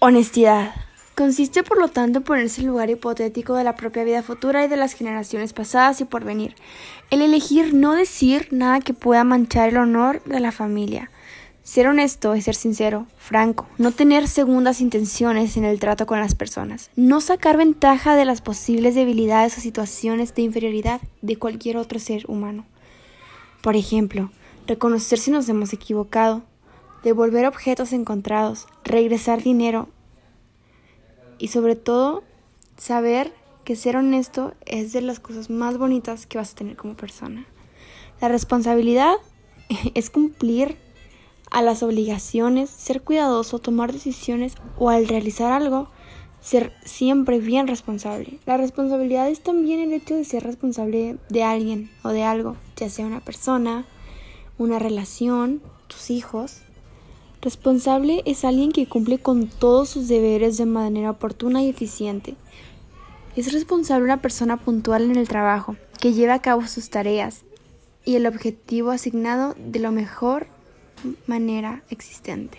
Honestidad. Consiste, por lo tanto, en ponerse el lugar hipotético de la propia vida futura y de las generaciones pasadas y por venir. El elegir no decir nada que pueda manchar el honor de la familia. Ser honesto es ser sincero, franco, no tener segundas intenciones en el trato con las personas, no sacar ventaja de las posibles debilidades o situaciones de inferioridad de cualquier otro ser humano. Por ejemplo, reconocer si nos hemos equivocado, devolver objetos encontrados, regresar dinero y sobre todo saber que ser honesto es de las cosas más bonitas que vas a tener como persona. La responsabilidad es cumplir a las obligaciones, ser cuidadoso, tomar decisiones o al realizar algo, ser siempre bien responsable. La responsabilidad es también el hecho de ser responsable de alguien o de algo, ya sea una persona, una relación, tus hijos, Responsable es alguien que cumple con todos sus deberes de manera oportuna y eficiente. Es responsable una persona puntual en el trabajo, que lleva a cabo sus tareas y el objetivo asignado de la mejor manera existente.